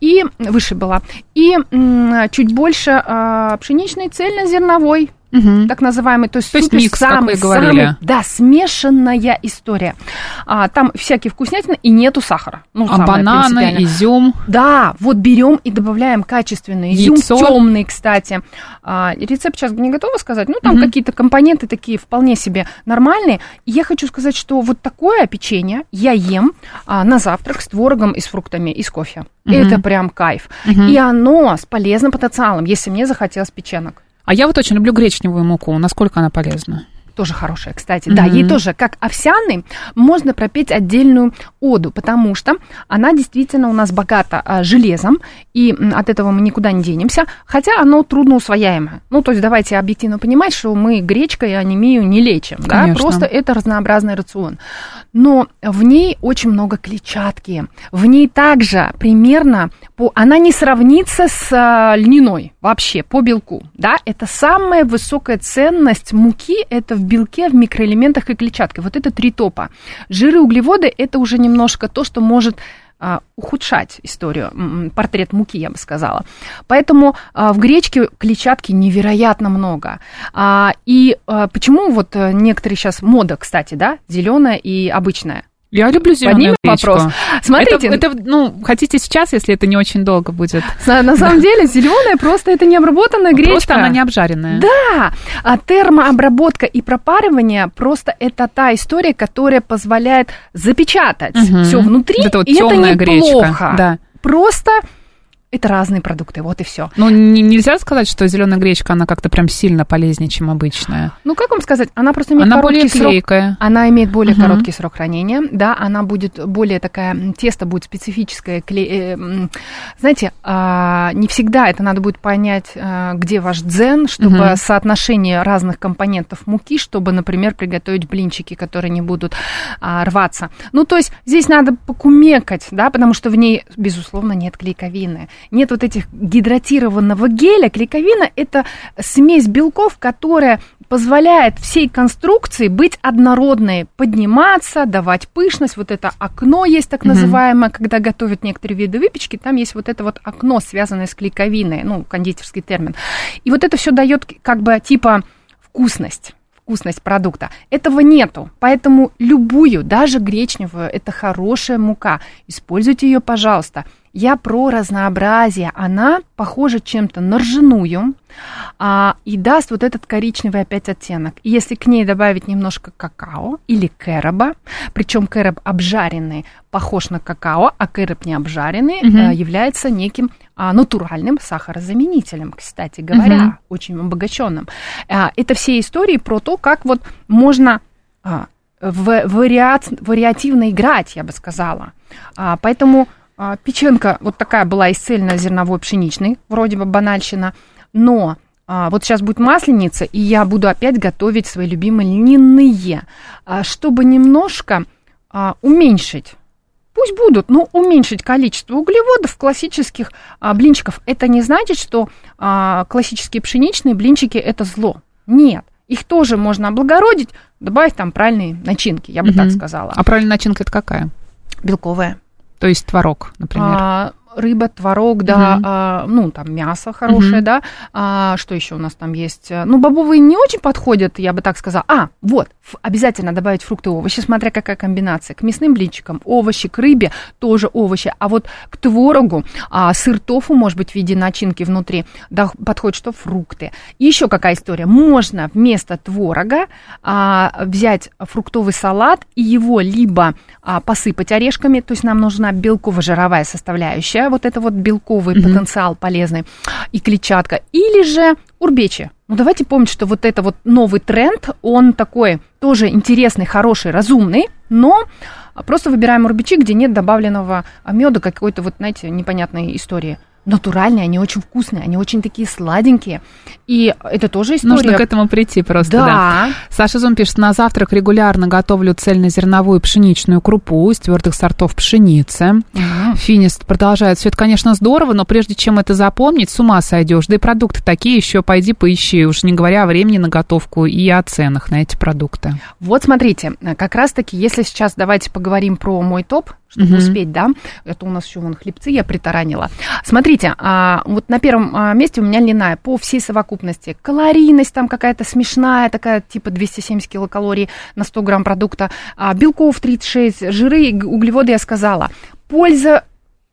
и высшей была, и м, чуть больше а, пшеничной цельнозерновой, Мгм. так называемый, то есть, То есть супер микс, как самый, вы говорили. самый- да, смешанная история. А, там всякие вкуснятины и нету сахара. Ну, А бананы, изюм. Да, вот берем и добавляем качественный изюм, Яйцо. темный, кстати. А, рецепт сейчас не готова сказать, ну там Мгм. какие-то компоненты такие вполне себе нормальные. И я хочу сказать, что вот такое печенье я ем а, на завтрак с творогом и с фруктами и с кофе. Мгм. Это прям кайф. Мгм. И оно с полезным потенциалом, если мне захотелось печенок. А я вот очень люблю гречневую муку. Насколько она полезна? Тоже хорошая, кстати. Да, Мгм. ей тоже, как овсяный, можно пропеть отдельную оду, потому что она действительно у нас богата а, железом, и от этого мы никуда не денемся, хотя оно трудно усвояемое. Ну, то есть давайте объективно понимать, что мы гречкой и анемию не лечим, да, Конечно. просто это разнообразный рацион. Но в ней очень много клетчатки. В ней также примерно по... Она не сравнится с а, льняной вообще по белку. Да? Это самая высокая ценность муки, это в белке, в микроэлементах и клетчатке. Вот это три топа. Жиры, углеводы, это уже немножко то, что может а, ухудшать историю, портрет муки, я бы сказала. Поэтому а, в гречке клетчатки невероятно много. А, и а, почему вот э, некоторые сейчас мода, кстати, да, зеленая и обычная? Я люблю зеленую Поднимем гречку. вопрос. Смотрите, Это, это, ну, хотите сейчас, если это не очень долго будет? на, на самом деле зеленая просто это не обработанная гречка. Просто она не обжаренная. Да, а термообработка и пропаривание просто это та история, которая позволяет запечатать все внутри, Вот это вот и это темная неплохо. гречка. Да. Просто это разные продукты, вот и все. Ну, не- нельзя сказать, что зеленая гречка, она как-то прям сильно полезнее, чем обычная. Ну, как вам сказать, она просто имеет Она короткий более срок. клейкая. Она имеет более Мгм. короткий срок хранения, да, она будет более такая, тесто будет специфическое, кле- э, знаете, а, не всегда это надо будет понять, а, где ваш дзен, чтобы Мгм. соотношение разных компонентов муки, чтобы, например, приготовить блинчики, которые не будут а, рваться. Ну, то есть здесь надо покумекать, да, потому что в ней, безусловно, нет клейковины, нет вот этих гидратированного геля. Клейковина – это смесь белков, которая позволяет всей конструкции быть однородной, подниматься, давать пышность. Вот это окно есть так называемое, когда готовят некоторые виды выпечки, там есть вот это вот окно, связанное с клейковиной, ну, кондитерский термин. И вот это все дает как бы типа вкусность. вкусность продукта. Этого нету. Поэтому любую, даже гречневую, это хорошая мука. Используйте ее, пожалуйста. Я про разнообразие. Она похожа чем-то на ржаную а, и даст вот этот коричневый опять оттенок. И если к ней добавить немножко какао или кэроба, причем кэроб обжаренный похож на какао, а кэроб не обжаренный Мгм. а, является неким а, натуральным сахарозаменителем, кстати говоря, Мгм. очень обогащенным. А, это все истории про то, как вот можно а, в, вариат, вариативно играть, я бы сказала. А, поэтому а, печенка вот такая была из цельнозерновой пшеничной, вроде бы банальщина, но а, вот сейчас будет масленица, и я буду опять готовить свои любимые льняные, а, чтобы немножко а, уменьшить Пусть будут, но уменьшить количество углеводов классических а, блинчиков. Это не значит, что а, классические пшеничные блинчики это зло. Нет. Их тоже можно облагородить, добавить там правильные начинки, я бы так Мгм. сказала. А правильная начинка это какая? Белковая. То есть творог, например. А, рыба, творог, да, Мгм. а, ну, там мясо хорошее, Мгм. да. А, что еще у нас там есть? Ну, бобовые не очень подходят, я бы так сказала. А, вот, обязательно добавить фрукты и овощи, смотря какая комбинация. К мясным блинчикам овощи, к рыбе тоже овощи, а вот к творогу а, сыр тофу, может быть, в виде начинки внутри, да, подходит что фрукты. И еще какая история? Можно вместо творога а, взять фруктовый салат и его либо а, посыпать орешками, то есть нам нужна белково-жировая составляющая, вот это вот белковый Мгм. потенциал полезный, и клетчатка, или же урбечи. Ну, давайте помнить, что вот это вот новый тренд, он такой тоже интересный, хороший, разумный, но просто выбираем урбичи, где нет добавленного меда, какой-то вот, знаете, непонятной истории. Натуральные, они очень вкусные, они очень такие сладенькие. И это тоже история. Нужно к этому прийти просто, да. да. Саша Зум пишет, на завтрак регулярно готовлю цельнозерновую пшеничную крупу из твердых сортов пшеницы. Мгм. Финист продолжает, все это, конечно, здорово, но прежде чем это запомнить, с ума сойдешь. Да и продукты такие еще, пойди поищи, уж не говоря о времени на готовку и о ценах на эти продукты. Вот смотрите, как раз-таки, если сейчас давайте поговорим про мой топ, чтобы Мгм. успеть, да, это у нас еще вон хлебцы я притаранила. Смотрите, а, вот на первом а, месте у меня льняная по всей совокупности. Калорийность там какая-то смешная, такая типа 270 килокалорий на 100 грамм продукта, а, белков 36, жиры и углеводы я сказала. Польза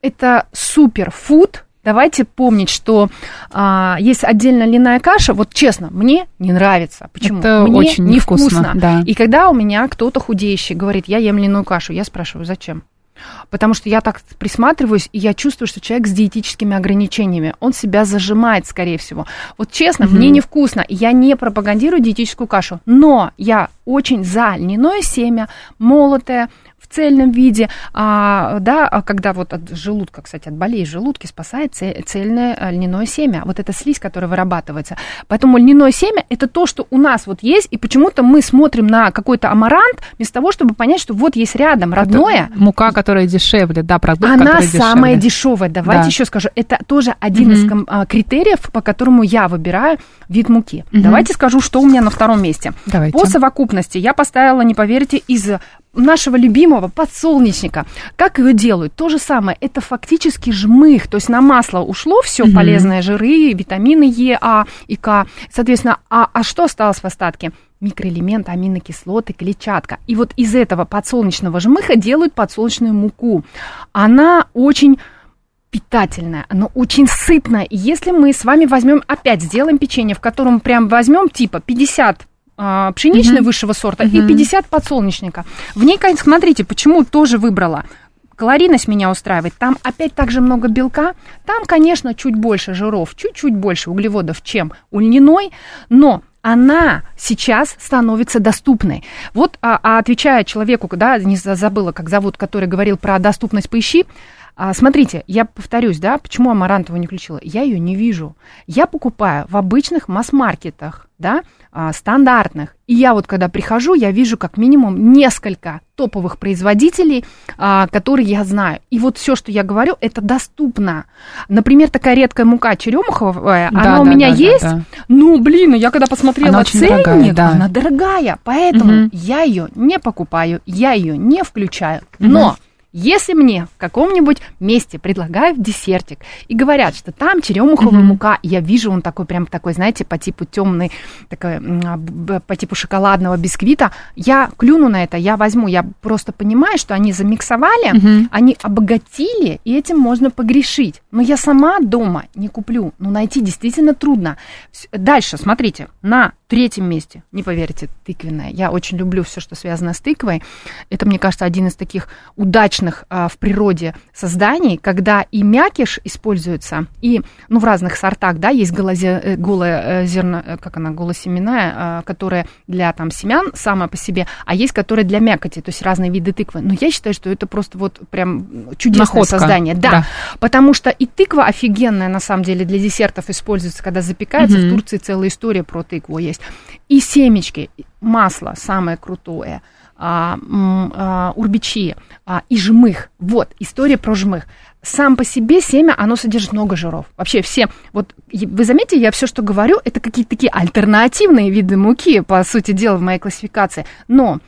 это суперфуд, Давайте помнить, что а, есть отдельно льняная каша. Вот честно, мне не нравится. Почему? Это мне очень невкусно, да. И когда у меня кто-то худеющий говорит, я ем льняную кашу, я спрашиваю, зачем? Потому что я так присматриваюсь, и я чувствую, что человек с диетическими ограничениями, он себя зажимает, скорее всего. Вот честно, мне невкусно, я не пропагандирую диетическую кашу, но я очень за льняное семя, молотое, цельном виде, а, да, а когда вот от желудка, кстати, от болей в желудке спасает це- цельное а, льняное семя, вот эта слизь, которая вырабатывается. Поэтому льняное семя – это то, что у нас вот есть, и почему-то мы смотрим на какой-то амарант, вместо того, чтобы понять, что вот есть рядом родное, Это мука, которая дешевле, да, продукт, она самая дешевая. Давайте Да. еще скажу. Это тоже один из ком- а, критериев, по которому я выбираю вид муки. Мгм. Давайте скажу, что у меня на втором месте. Давайте. По совокупности я поставила, не поверите, из нашего любимого подсолнечника. Как ее делают? То же самое. Это фактически жмых. То есть на масло ушло все Мгм. полезные жиры, витамины Е, А и К. Соответственно, а, а что осталось в остатке? микроэлементы, аминокислоты, клетчатка. И вот из этого подсолнечного жмыха делают подсолнечную муку. Она очень питательная, она очень сытная. И если мы с вами возьмем, опять сделаем печенье, в котором прям возьмем типа 50 а, пшеничной Мгм. высшего сорта Мгм. и 50 подсолнечника. В ней, конечно, смотрите, почему тоже выбрала. Калорийность меня устраивает. Там опять так же много белка. Там, конечно, чуть больше жиров, чуть-чуть больше углеводов, чем у льняной. Но она сейчас становится доступной. Вот, а, а отвечая человеку, да, не за- забыла, как зовут, который говорил про доступность, поищи. А, смотрите, я повторюсь, да, почему амарантовую не включила? Я ее не вижу. Я покупаю в обычных масс-маркетах, да, а, стандартных. И я вот когда прихожу, я вижу как минимум несколько топовых производителей, а, которые я знаю. И вот все, что я говорю, это доступно. Например, такая редкая мука черемуховая, Да, она у да, меня да, да, есть. да. Ну, блин, ну я когда посмотрела Она ценник, дорогая, да. она дорогая. Поэтому Мгм. я ее не покупаю, я ее не включаю. Мгм. Но Если мне в каком-нибудь месте предлагают десертик и говорят, что там черемуховая Мгм. мука, я вижу, он такой прям такой, знаете, по типу темный, такой, а, по типу шоколадного бисквита, я клюну на это, я возьму, я просто понимаю, что они замиксовали, Мгм. они обогатили, и этим можно погрешить. Но я сама дома не куплю. Ну, найти действительно трудно. Дальше, смотрите, на третьем месте, не поверите, тыквенная. Я очень люблю все, что связано с тыквой. Это, мне кажется, один из таких удачных а, в природе созданий, когда и мякиш используется, и, ну, в разных сортах, да, есть голозе- э, голое э, зерно, э, как она, голосеменная, а, которая для там семян сама по себе, а есть которая для мякоти, то есть разные виды тыквы. Но я считаю, что это просто вот прям чудесное Находка, создание. Да, да. потому что и тыква офигенная, на самом деле, для десертов используется, когда запекается. Мгм. В Турции целая история про тыкву есть. И семечки, масло самое крутое, а, а, урбичи а, и жмых. Вот, история про жмых. Сам по себе семя, оно содержит много жиров. Вообще все, вот вы заметите, я все, что говорю, это какие-то такие альтернативные виды муки, по сути дела, в моей классификации. Но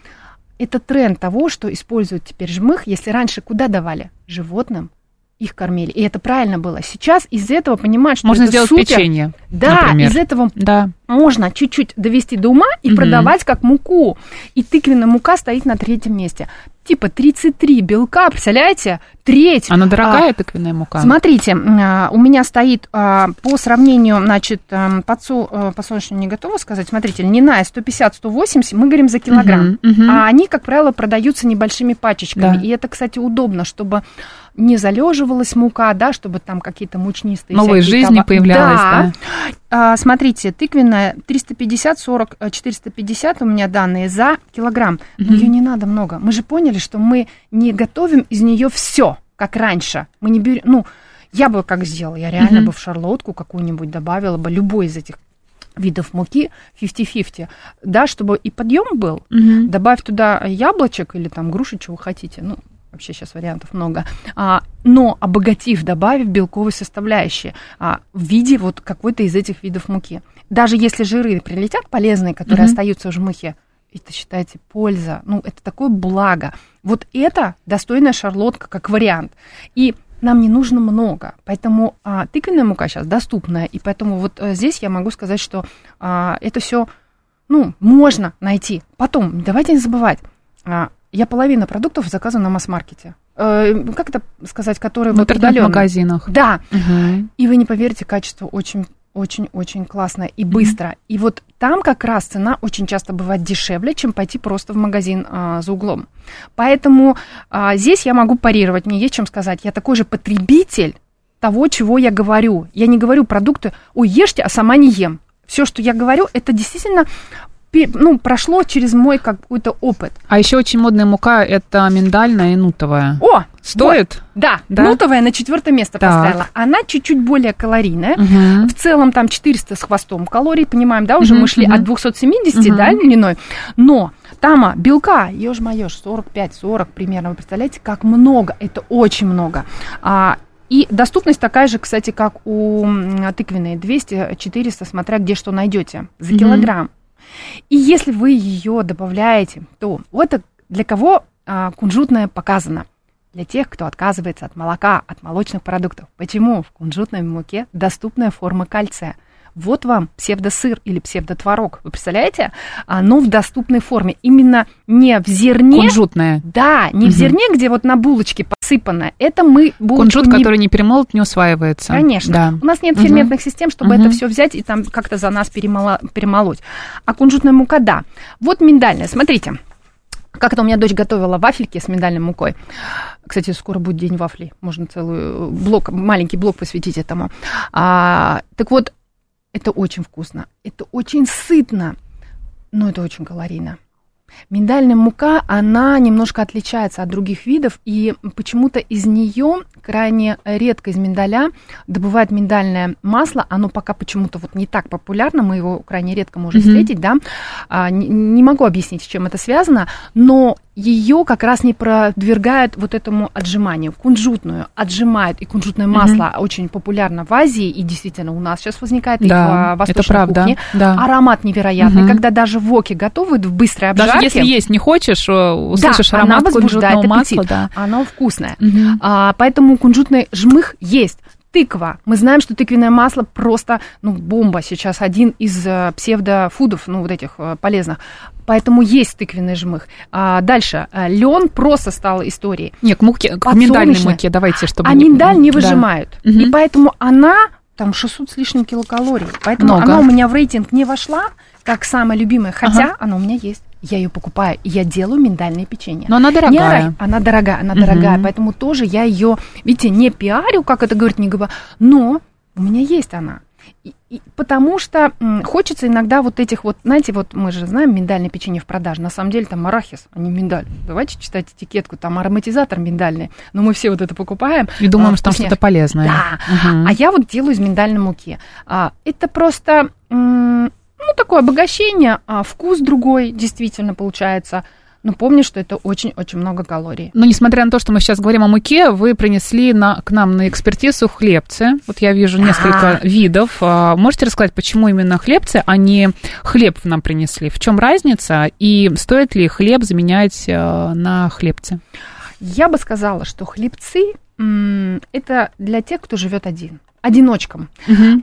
это тренд того, что используют теперь жмых, если раньше куда давали? Животным их кормили. И это правильно было. Сейчас из этого понимают, что Можно это сделать супер. печенье, Да, например. из этого Да. можно чуть-чуть довести до ума и Мгм. продавать как муку. И тыквенная мука стоит на третьем месте. Типа 33 белка, представляете? Треть. Она дорогая, А, тыквенная мука? Смотрите, а, у меня стоит а, по сравнению, значит, подсо- э, подсолнечную не готова сказать. Смотрите, льняная 150-180, мы говорим за килограмм. Мгм, мгм. А они, как правило, продаются небольшими пачечками. Да. И это, кстати, удобно, чтобы не залеживалась мука, да, чтобы там какие-то мучнистые жизнь не товары- появлялась, да. А, смотрите, тыквенная 350, 40, э, 450 у меня данные за килограмм. Но ее не надо много. Мы же поняли, что мы не готовим из нее все, как раньше. Мы не берем, ну, я бы как сделала, я реально Мгм. бы в шарлотку какую-нибудь добавила бы любой из этих видов муки 50-50, да, чтобы и подъем был, Мгм. добавь туда яблочек или там груши, чего хотите, ну, вообще сейчас вариантов много, а, но обогатив, добавив белковые составляющие а, в виде вот какой-то из этих видов муки. Даже если жиры прилетят полезные, которые Мгм. остаются в жмыхе, это считайте польза, ну, это такое благо. Вот это достойная шарлотка как вариант. И нам не нужно много, поэтому а, тыквенная мука сейчас доступная, и поэтому вот а, здесь я могу сказать, что а, это все, ну, можно найти. Потом, давайте не забывать, а, я половина продуктов заказываю на масс-маркете. Э, как это сказать, которые В вот интернет-магазинах. Да, Мгм. и вы не поверите, качество очень очень-очень классное и быстро. И вот там как раз цена очень часто бывает дешевле, чем пойти просто в магазин а, за углом. Поэтому а, здесь я могу парировать, мне есть чем сказать. Я такой же потребитель того, чего я говорю. Я не говорю продукты, ой, ешьте, а сама не ем. Все, что я говорю, это действительно ну, прошло через мой какой-то опыт. А еще очень модная мука это миндальная и нутовая. О, Стоит? Да, Да? нутовая на четвертое место Так. поставила. Она чуть-чуть более калорийная. Мгм. В целом там 400 с хвостом калорий, понимаем, да, уже Мгм, мы шли мгм. от 270, Мгм. да, льняной. Но там белка, ешь моешь, 45-40 примерно. Вы представляете, как много? Это очень много. А, и доступность такая же, кстати, как у тыквенной 200-400, смотря где что найдете за Мгм. килограмм. И если вы ее добавляете, то вот это для кого а, кунжутное показано? Для тех, кто отказывается от молока, от молочных продуктов. Почему? В кунжутной муке доступная форма кальция. Вот вам псевдосыр или псевдотворог. Вы представляете? Оно в доступной форме. Именно не в зерне. Кунжутная. Да, не в Мгм. зерне, где вот на булочке посыпано. Это мы булочку Кунжут, не который не перемолот, не усваивается. Конечно. Да. У нас нет Мгм. ферментных систем, чтобы Мгм. это все взять и там как-то за нас перемола- перемолоть. А кунжутная мука, да. Вот миндальная, смотрите. Как это у меня дочь готовила вафельки с миндальной мукой. Кстати, скоро будет день вафлей. Можно целый блок, маленький блок посвятить этому. А, так вот, это очень вкусно. Это очень сытно. Но это очень калорийно. Миндальная мука, она немножко отличается от других видов, и почему-то из нее крайне редко из миндаля добывают миндальное масло. Оно пока почему-то вот не так популярно, мы его крайне редко можем Мгм. встретить, да. А, не, не могу объяснить, с чем это связано, но ее как раз не продвигают вот этому отжиманию. Кунжутную отжимают, и кунжутное масло очень популярно в Азии, и действительно у нас сейчас возникает и Да, в восточной это правда, кухне. да. Аромат невероятный, Мгм. когда даже воки готовят в быстрой обжарке. Даже если есть не хочешь, э, услышишь да, аромат кунжутного аппетит. масла, да. Оно вкусное. Мгм. А, поэтому кунжутный жмых есть. Тыква. Мы знаем, что тыквенное масло просто, ну, бомба сейчас, один из э, псевдофудов, ну, вот этих э, полезных. Поэтому есть тыквенный жмых. А, дальше. лен просто стал историей. Нет, к муке, к миндальной муке, давайте, чтобы... А миндаль не выжимают. Мгм. И поэтому она, там 600 с лишним килокалорий. Поэтому Много. она у меня в рейтинг не вошла, как самая любимая. Хотя она у меня есть. Я ее покупаю, и я делаю миндальное печенье. Но она Не дорогая. орай, она дорогая, она дорогая, поэтому тоже я ее, видите, не пиарю, как это говорит, не говорю, но у меня есть она. И- и потому что м, хочется иногда вот этих вот, знаете, вот мы же знаем миндальное печенье в продаже, на самом деле там арахис, а не миндаль. Давайте читать этикетку, там ароматизатор миндальный, но мы все вот это покупаем. И думаем, а, что там что-то полезное. Да. Мгм. А я вот делаю из миндальной муки. А, это просто, м, ну, такое обогащение, а вкус другой действительно получается. Но помни, что это очень-очень много калорий. Но несмотря на то, что мы сейчас говорим о муке, вы принесли на, к нам на экспертизу хлебцы. Вот я вижу несколько видов. А, Можете рассказать, почему именно хлебцы, а не хлеб нам принесли? В чем разница? И стоит ли хлеб заменять э, на хлебцы? Я бы сказала, что хлебцы это для тех, кто живет один, одиночкам.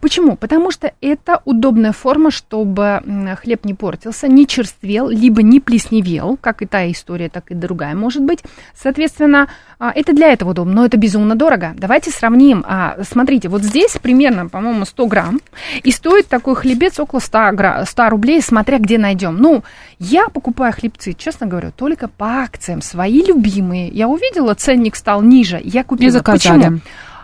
Почему? Потому что это удобная форма, чтобы хлеб не портился, не черствел, либо не плесневел, как и та история, так и другая может быть. Соответственно, а, это для этого удобно, но это безумно дорого. Давайте сравним. А, Смотрите, вот здесь примерно, по-моему, 100 грамм, и стоит такой хлебец около 100, гра- 100 рублей, смотря где найдем. Ну, я покупаю хлебцы, честно говорю, только по акциям, свои любимые. Я увидела, ценник стал ниже, я купила. И заказали. Почему?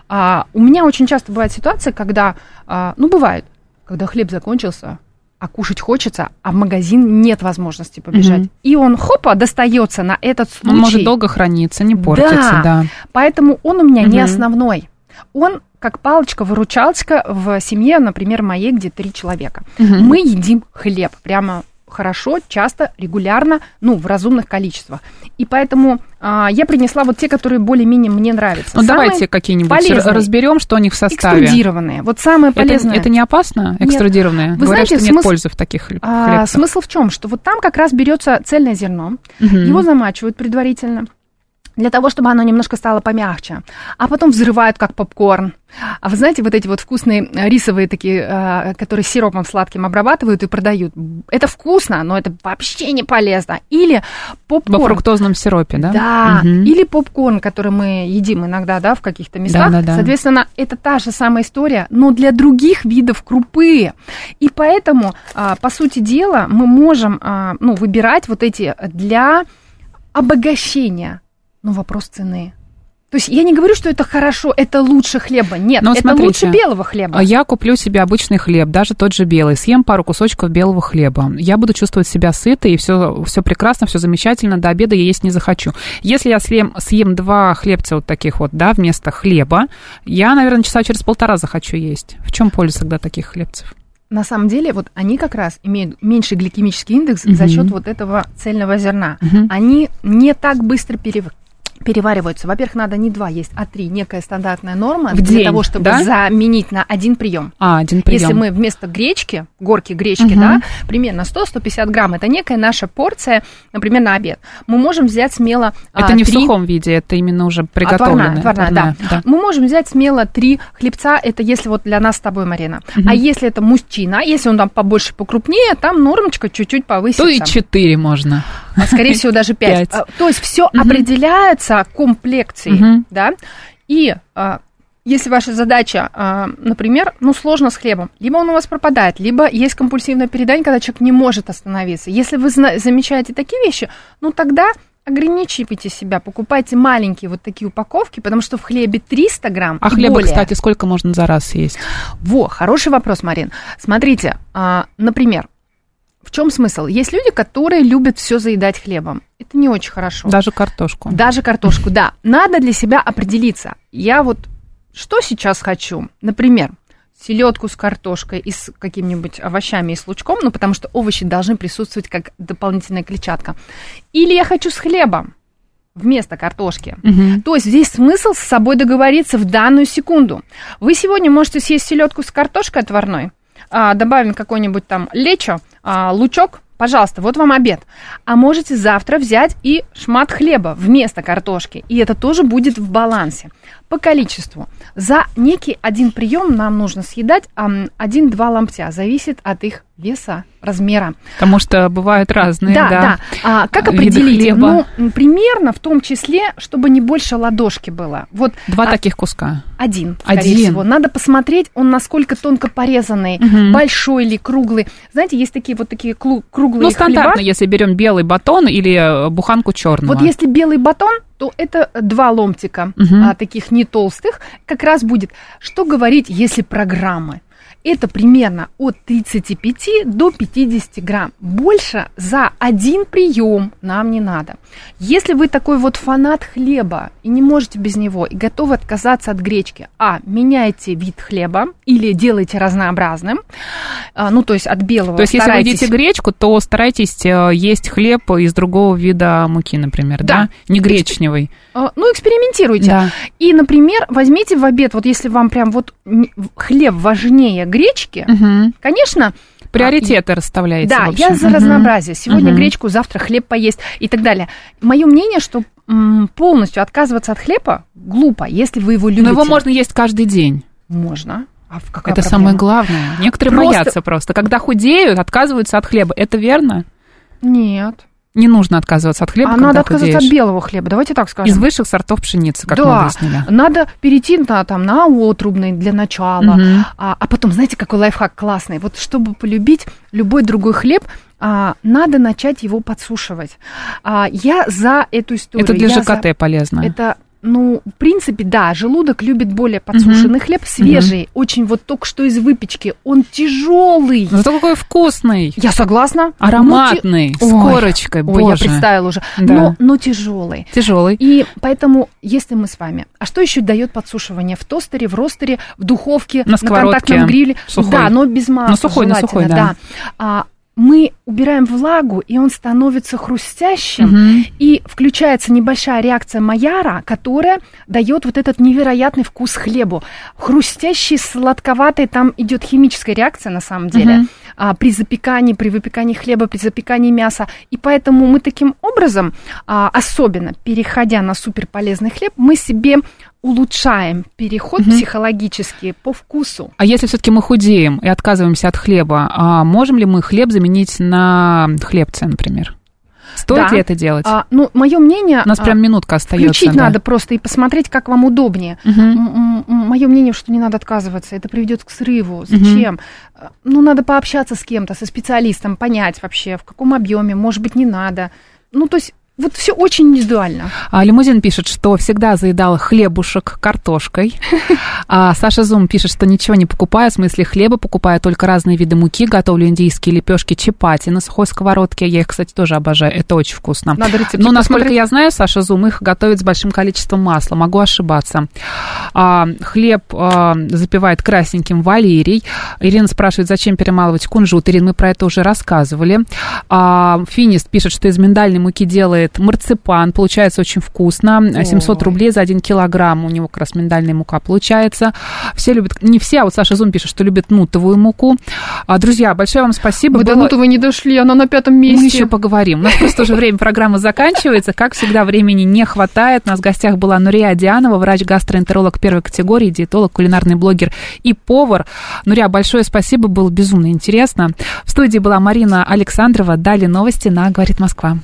А, у меня очень часто бывает ситуация, когда, а, ну, бывает, когда хлеб закончился, а кушать хочется, а в магазин нет возможности побежать. Мгм. И он, хопа, достается на этот случай. Он может долго храниться, не портится, да. Поэтому он у меня не Мгм. основной. Он как палочка-выручалочка в семье, например, моей, где три человека. Мгм. Мы едим хлеб прямо хорошо, часто, регулярно, ну, в разумных количествах. И поэтому а, я принесла вот те, которые более-менее мне нравятся. Ну, Самые давайте какие-нибудь полезные. разберем, что у них в составе. Экструдированные. Вот самое Это, полезное. это не опасно, Нет. экструдированные? Вы Говорят, знаете, что нет смысл- пользы в таких хлеб- А, хлебцах. смысл в чем? Что вот там как раз берется цельное зерно, Мгм. его замачивают предварительно для того, чтобы оно немножко стало помягче, а потом взрывают как попкорн. А вы знаете, вот эти вот вкусные э, рисовые такие, э, которые сиропом сладким обрабатывают и продают, это вкусно, но это вообще не полезно. Или Во попкорн. фруктозном сиропе, да? Да, Мгм. или попкорн, который мы едим иногда, да, в каких-то местах. Да-да-да. Соответственно, это та же самая история, но для других видов крупы. И поэтому, а, по сути дела, мы можем, а, ну, выбирать вот эти для обогащения. Но вопрос цены. То есть я не говорю, что это хорошо, это лучше хлеба. Нет, Но это смотрите, лучше белого хлеба. А Я куплю себе обычный хлеб, даже тот же белый, съем пару кусочков белого хлеба. Я буду чувствовать себя сытой, и все, все прекрасно, все замечательно, до обеда я есть не захочу. Если я съем, съем два хлебца вот таких вот, да, вместо хлеба, я, наверное, часа через полтора захочу есть. В чем польза тогда таких хлебцев? На самом деле, вот они как раз имеют меньший гликемический индекс за Мгм. счет вот этого цельного зерна. Мгм. Они не так быстро перев- перевариваются. Во-первых, надо не два есть, а три. Некая стандартная норма В для день, того, чтобы да? заменить на один прием. А, один прием. Если мы вместо гречки, горки гречки, Мгм. да, примерно 100-150 грамм, это некая наша порция, например, на обед. Мы можем взять смело Это а, не в три- сухом виде, это именно уже а, приготовленное. Отварная, отварная, да. Мы можем взять смело три хлебца, это если вот для нас с тобой, Марина. А если это мужчина, если он там побольше, покрупнее, там нормочка чуть-чуть повысится. То и четыре можно. А, скорее всего, даже пять. Пять. А, То есть все определяется комплекцией, да. И а, если ваша задача, например, ну, сложно с хлебом, либо он у вас пропадает, либо есть компульсивное переедание, когда человек не может остановиться. Если вы замечаете такие вещи, ну, тогда ограничивайте себя, покупайте маленькие вот такие упаковки, потому что в хлебе 300 грамм А хлеба, более. кстати, сколько можно за раз съесть? Во, хороший вопрос, Марин. Смотрите, например, в чем смысл? Есть люди, которые любят все заедать хлебом. Это не очень хорошо. Даже картошку. Даже картошку, да. Надо для себя определиться. Я вот что сейчас хочу? Например, селедку с картошкой и с какими-нибудь овощами и с лучком, ну, потому что овощи должны присутствовать как дополнительная клетчатка. Или я хочу с хлебом вместо картошки. Мгм. То есть здесь смысл с собой договориться в данную секунду. Вы сегодня можете съесть селедку с картошкой отварной, а, добавим какой-нибудь там лечо, а, лучок, пожалуйста, вот вам обед. А можете завтра взять и шмат хлеба вместо картошки, и это тоже будет в балансе. По количеству. За некий один прием нам нужно съедать ам, один-два ломтя, зависит от их веса, размера. Потому что бывают разные, да. Да, да. А, как определить? хлеба. Ну, примерно в том числе, чтобы не больше ладошки было. Вот Два а, таких куска. один, скорее Один. всего. Надо посмотреть, он насколько тонко порезанный, Мгм. большой или круглый. Знаете, есть такие вот такие круглые Ну, стандартно, хлеба. если берем белый батон или э, буханку черного. Вот если белый батон, то это два ломтика, Мгм. а, таких не толстых, как раз будет. Что говорить, если программы? Это примерно от 35 до 50 грамм. Больше за один прием нам не надо. Если вы такой вот фанат хлеба и не можете без него, и готовы отказаться от гречки, а, меняйте вид хлеба или делайте разнообразным, а, ну, то есть от белого То есть, если вы старайтесь- едите гречку, то старайтесь э, есть хлеб из другого вида муки, например, да? Да. Не гречневый. А, Ну, экспериментируйте. Да. И, например, возьмите в обед, вот если вам прям вот хлеб важнее гречки, Мгм. конечно, Приоритеты расставляете, да, я за разнообразие. Сегодня Мгм. гречку, завтра хлеб поесть и так далее. Мое мнение, что полностью отказываться от хлеба глупо, если вы его любите. Но его можно есть каждый день. Можно. А в какая Это проблема? самое главное. Некоторые Просто- боятся просто. Когда худеют, отказываются от хлеба. Это верно? Нет. Не нужно отказываться от хлеба, а надо отказываться худеешь. от белого хлеба, давайте так скажем. Из высших сортов пшеницы, как мы да, выяснили. надо перейти на, там, на отрубный для начала, Мгм. а, а потом, знаете, какой лайфхак классный? Вот чтобы полюбить любой другой хлеб, а, надо начать его подсушивать. А, я за эту историю. Это для ЖКТ за- полезно. Это, ну, в принципе, да, желудок любит более подсушенный хлеб, свежий, очень вот только что из выпечки. Он тяжелый. Зато какой вкусный. Я согласна. Ароматный, Ну, с Ой, корочкой, Ой, я боже. представила уже. Да. Но, но тяжелый. Тяжелый. И поэтому, если мы с вами... А что еще дает подсушивание? В тостере, в ростере, в духовке, На сковородке. контактном гриле. Сухой. Да, но без масла Ну, сухой, на сухой, да. А, мы убираем влагу, и он становится хрустящим, Мгм. и включается небольшая реакция Майяра, которая дает вот этот невероятный вкус хлебу. Хрустящий, сладковатый, там идет химическая реакция на самом деле Мгм. А, при запекании, при выпекании хлеба, при запекании мяса. И поэтому мы таким образом, а, особенно переходя на суперполезный хлеб, мы себе улучшаем переход Мгм. психологически по вкусу. А если все-таки мы худеем и отказываемся от хлеба, а можем ли мы хлеб заменить на хлебце, например? Стоит Да. ли это делать? А, ну, мое мнение... У нас а, прям минутка остается. Включить да. надо просто и посмотреть, как вам удобнее. Мгм. Мое мнение, что не надо отказываться, это приведет к срыву. Зачем? А, Ну, надо пообщаться с кем-то, со специалистом, понять вообще, в каком объеме, может быть, не надо. Ну, то есть, вот все очень индивидуально. А, Лимузин пишет, что всегда заедал хлебушек картошкой. А Саша Зум пишет, что ничего не покупаю, в смысле хлеба, покупаю только разные виды муки, готовлю индийские лепешки чапати на сухой сковородке. Я их, кстати, тоже обожаю, это очень вкусно. Надо рецептик Но, насколько посмотреть. я знаю, Саша Зум их готовит с большим количеством масла, могу ошибаться. А, хлеб а, запивает красненьким валерий. Ирина спрашивает, зачем перемалывать кунжут. Ирина, мы про это уже рассказывали. А, Финист пишет, что из миндальной муки делает марципан. Получается очень вкусно. 700 Ой. рублей за 1 килограмм. У него как раз миндальная мука получается. Все любят, не все, а вот Саша Зум пишет, что любит нутовую муку. А, друзья, большое вам спасибо. Вы до Было- Нутовой не дошли, она на пятом мы месте. еще поговорим. У нас просто уже время программы заканчивается. Как всегда, времени не хватает. У нас в гостях была Нурия Дианова, врач-гастроэнтеролог первой категории, диетолог, кулинарный блогер и повар. Нурия, большое спасибо, было безумно интересно. В студии была Марина Александрова. Далее новости на «Говорит Москва».